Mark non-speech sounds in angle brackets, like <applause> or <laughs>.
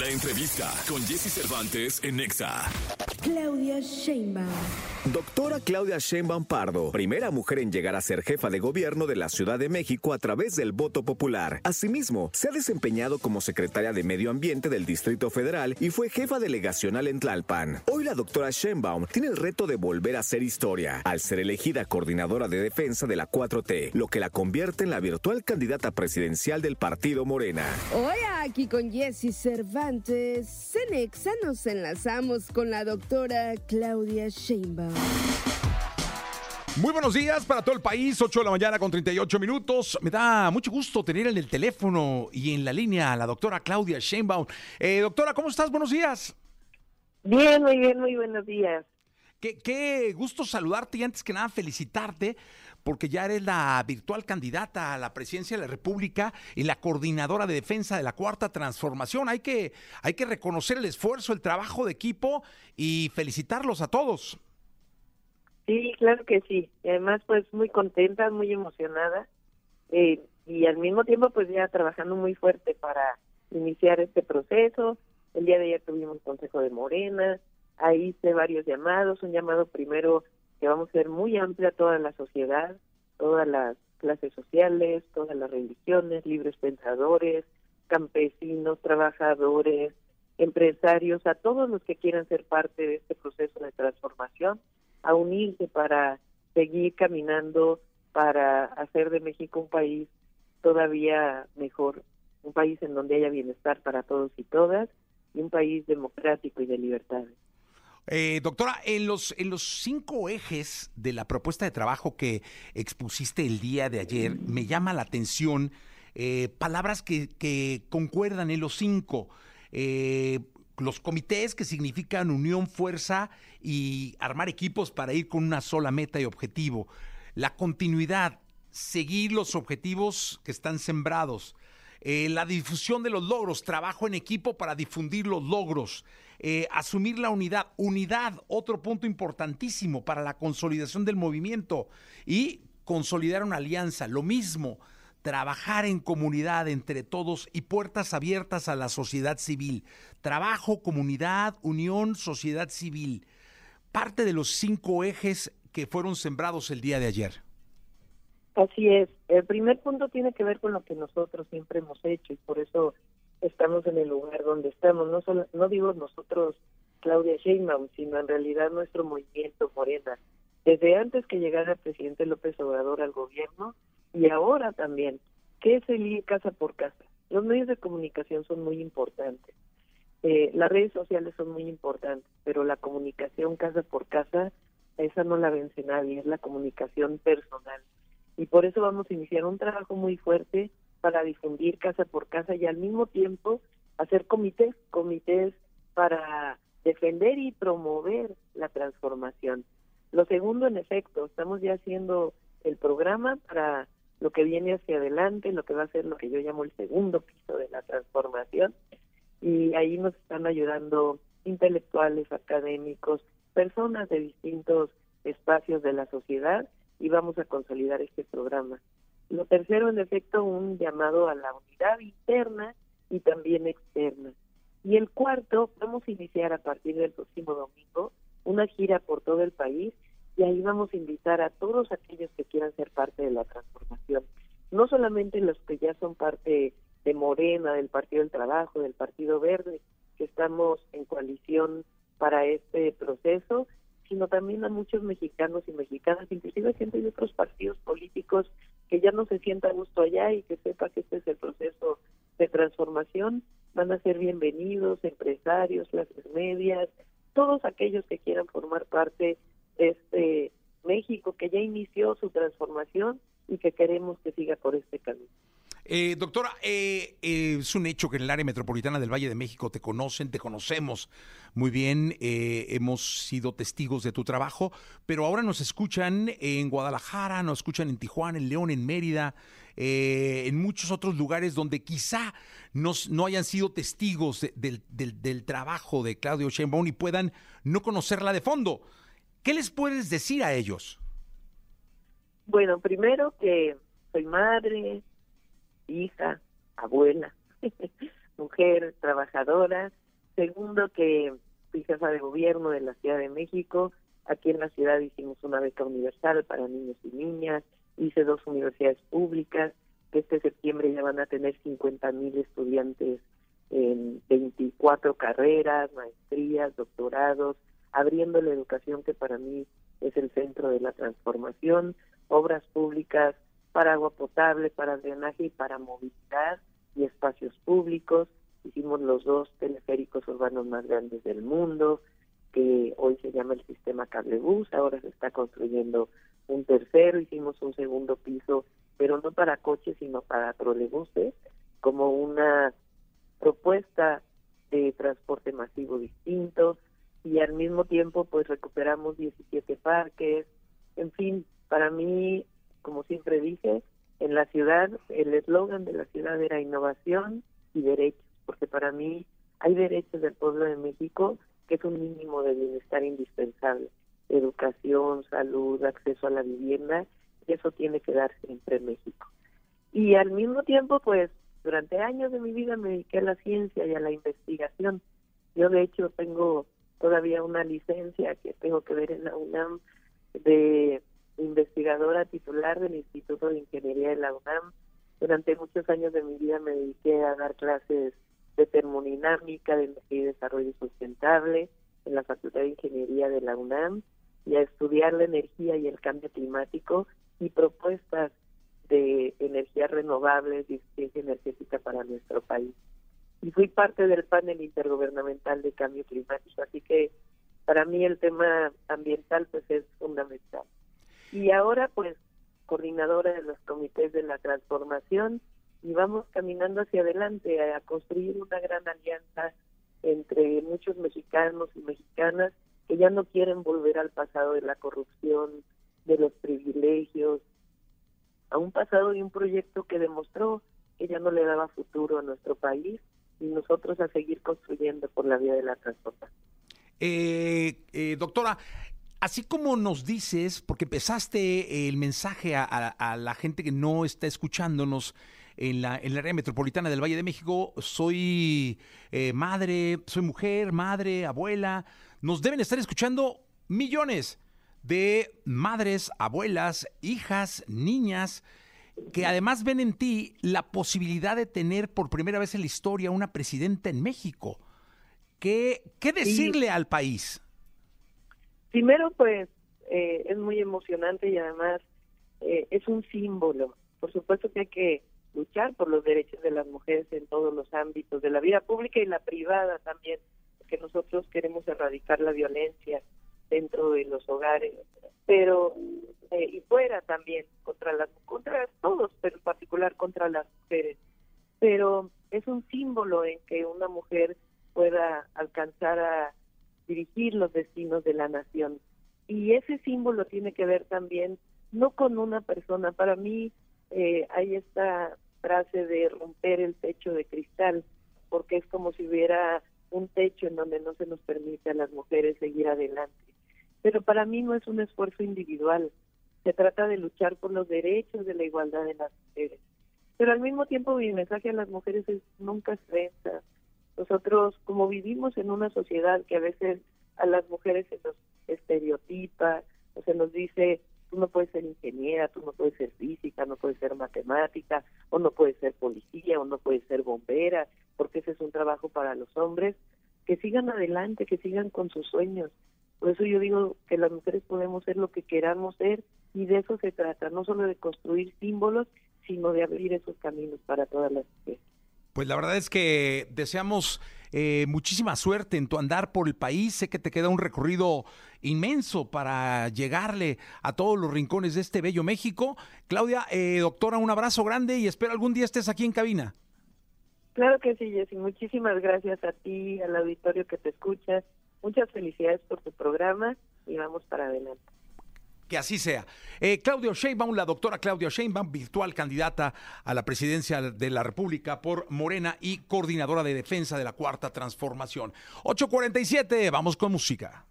La entrevista con Jesse Cervantes en Nexa. Claudia Sheinbaum. Doctora Claudia Sheinbaum Pardo, primera mujer en llegar a ser jefa de gobierno de la Ciudad de México a través del voto popular. Asimismo, se ha desempeñado como secretaria de Medio Ambiente del Distrito Federal y fue jefa delegacional en Tlalpan. Hoy la doctora Sheinbaum tiene el reto de volver a hacer historia al ser elegida coordinadora de defensa de la 4T, lo que la convierte en la virtual candidata presidencial del partido Morena. Hoy aquí con Jesse Cervantes, en Nexa nos enlazamos con la doctora Claudia Sheinbaum. Muy buenos días para todo el país, 8 de la mañana con 38 minutos. Me da mucho gusto tener en el teléfono y en la línea a la doctora Claudia Sheinbaum. Eh, doctora, ¿cómo estás? Buenos días. Bien, muy bien, muy buenos días. Qué, qué gusto saludarte y antes que nada felicitarte porque ya eres la virtual candidata a la presidencia de la República y la coordinadora de defensa de la Cuarta Transformación. Hay que, hay que reconocer el esfuerzo, el trabajo de equipo y felicitarlos a todos. Sí, claro que sí. Y además, pues muy contenta, muy emocionada eh, y al mismo tiempo, pues ya trabajando muy fuerte para iniciar este proceso. El día de ayer tuvimos consejo de Morena, ahí hice varios llamados, un llamado primero que vamos a ser muy amplia toda la sociedad, todas las clases sociales, todas las religiones, libres pensadores, campesinos, trabajadores, empresarios, a todos los que quieran ser parte de este proceso de transformación, a unirse para seguir caminando, para hacer de México un país todavía mejor, un país en donde haya bienestar para todos y todas y un país democrático y de libertades. Eh, doctora, en los, en los cinco ejes de la propuesta de trabajo que expusiste el día de ayer, me llama la atención eh, palabras que, concuerdan en los cinco. Eh, los comités que significan unión, fuerza y armar equipos para ir con una sola meta y objetivo. La continuidad, seguir los objetivos que están sembrados. Eh, la difusión de los logros, trabajo en equipo para difundir los logros, eh, asumir la unidad, unidad, otro punto importantísimo para la consolidación del movimiento y consolidar una alianza, lo mismo, trabajar en comunidad entre todos y puertas abiertas a la sociedad civil. Trabajo, comunidad, unión, sociedad civil. Parte de los cinco ejes que fueron sembrados el día de ayer. Así es. El primer punto tiene que ver con lo que nosotros siempre hemos hecho y por eso estamos en el lugar donde estamos. No solo, no digo nosotros, Claudia Sheinbaum, sino en realidad nuestro movimiento Morena. Desde antes que llegara el presidente López Obrador al gobierno y ahora también, que es el ir casa por casa. Los medios de comunicación son muy importantes. Eh, las redes sociales son muy importantes, pero la comunicación casa por casa, esa no la vence nadie, es la comunicación personal y por eso vamos a iniciar un trabajo muy fuerte para difundir casa por casa y al mismo tiempo hacer comités, comités para defender y promover la transformación. Lo segundo, en efecto, estamos ya haciendo el programa para lo que viene hacia adelante, lo que va a ser lo que yo llamo el segundo piso de la transformación. Y ahí nos están ayudando intelectuales, académicos, personas de distintos espacios de la sociedad y vamos a consolidar este programa. Lo tercero, en efecto, un llamado a la unidad interna y también externa. Y el cuarto, vamos a iniciar a partir del próximo domingo una gira por todo el país y ahí vamos a invitar a todos aquellos que quieran ser parte de la transformación. No solamente los que ya son parte de Morena, del Partido del Trabajo, del Partido Verde, que estamos en coalición para este proceso, sino también a muchos mexicanos y mexicanas, inclusive gente de otros partidos políticos que ya no se sienta a gusto allá y que sepa que este es el proceso de transformación, van a ser bienvenidos, empresarios, clases medias, todos aquellos que quieran formar parte de este México que ya inició su transformación y que queremos que siga por este camino. Eh, doctora, eh, eh, es un hecho que en el área metropolitana del Valle de México te conocen, te conocemos muy bien, eh, hemos sido testigos de tu trabajo, pero ahora nos escuchan en Guadalajara, nos escuchan en Tijuana, en León, en Mérida, eh, en muchos otros lugares donde quizá no hayan sido testigos de, del, del, del, trabajo de Claudio Sheinbaum y puedan no conocerla de fondo. ¿Qué les puedes decir a ellos? Bueno, primero que soy madre, hija, abuela, <laughs> mujer trabajadora. Segundo, que fui jefa de gobierno de la Ciudad de México. Aquí en la ciudad hicimos una beca universal para niños y niñas. Hice dos universidades públicas que este septiembre ya van a tener 50 mil estudiantes en 24 carreras, maestrías, doctorados, abriendo la educación que para mí es el centro de la transformación, obras públicas para agua potable, para drenaje y para movilidad y espacios públicos. Hicimos los dos teleféricos urbanos más grandes del mundo, que hoy se llama el sistema cablebús, ahora se está construyendo un tercero, hicimos un segundo piso pero no para coches, sino para trolebuses, como una propuesta de transporte masivo distinto y al mismo tiempo pues recuperamos 17 parques, en fin, para mí, como siempre dije, en la ciudad el eslogan de la ciudad era innovación y derechos, porque para mí hay derechos del pueblo de México que es un mínimo de bienestar indispensable, educación, salud, acceso a la vivienda eso tiene que dar siempre en México. Y al mismo tiempo, pues, durante años de mi vida me dediqué a la ciencia y a la investigación. Yo, de hecho, tengo todavía una licencia que tengo que ver en la UNAM de investigadora titular del Instituto de Ingeniería de la UNAM. Durante muchos años de mi vida me dediqué a dar clases de termodinámica, de energía y desarrollo sustentable en la Facultad de Ingeniería de la UNAM y a estudiar la energía y el cambio climático y propuestas de energías renovables y eficiencia energética para nuestro país. Y fui parte del panel intergubernamental de cambio climático, así que para mí el tema ambiental pues es fundamental. Y ahora pues coordinadora de los comités de la transformación y vamos caminando hacia adelante a construir una gran alianza entre muchos mexicanos y mexicanas que ya no quieren volver al pasado de la corrupción, de los privilegios, a un pasado y un proyecto que demostró que ya no le daba futuro a nuestro país y nosotros a seguir construyendo por la vía de la transformación. Eh, eh, doctora, así como nos dices, porque empezaste el mensaje a, la gente que no está escuchándonos en la, en área metropolitana del Valle de México, soy eh, madre, soy mujer, madre, abuela, nos deben estar escuchando millones de madres, abuelas, hijas, niñas, que además ven en ti la posibilidad de tener por primera vez en la historia una presidenta en México. ¿Qué, qué decirle al país? Primero, pues eh, es muy emocionante y además eh, es un símbolo. Por supuesto que hay que luchar por los derechos de las mujeres en todos los ámbitos de la vida pública y la privada también, porque nosotros queremos erradicar la violencia dentro de los hogares, pero eh, y fuera también contra las contra todos, pero en particular contra las mujeres. Pero es un símbolo en que una mujer pueda alcanzar a dirigir los destinos de la nación. Y ese símbolo tiene que ver también no con una persona. Para mí eh, hay esta frase de romper el techo de cristal, porque es como si hubiera un techo en donde no se nos permite a las mujeres seguir adelante pero para mí no es un esfuerzo individual. Se trata de luchar por los derechos de la igualdad de las mujeres. Pero al mismo tiempo mi mensaje a las mujeres es nunca se Nosotros, como vivimos en una sociedad que a veces a las mujeres se nos estereotipa, o se nos dice, tú no puedes ser ingeniera, tú no puedes ser física, no puedes ser matemática, o no puedes ser policía, o no puedes ser bombera, porque ese es un trabajo para los hombres, que sigan adelante, que sigan con sus sueños, por eso yo digo que las mujeres podemos ser lo que queramos ser y de eso se trata, no solo de construir símbolos, sino de abrir esos caminos para todas las mujeres. Pues la verdad es que deseamos eh, muchísima suerte en tu andar por el país. Sé que te queda un recorrido inmenso para llegarle a todos los rincones de este bello México. Claudia, eh, doctora, un abrazo grande y espero algún día estés aquí en cabina. Claro que sí, Jessy. Muchísimas gracias a ti, al auditorio que te escuchas Muchas felicidades por tu programa y vamos para adelante. Que así sea. Eh, Claudio Sheinbaum, la doctora Claudia Sheinbaum, virtual candidata a la presidencia de la República por Morena y coordinadora de defensa de la Cuarta Transformación. 847, vamos con música.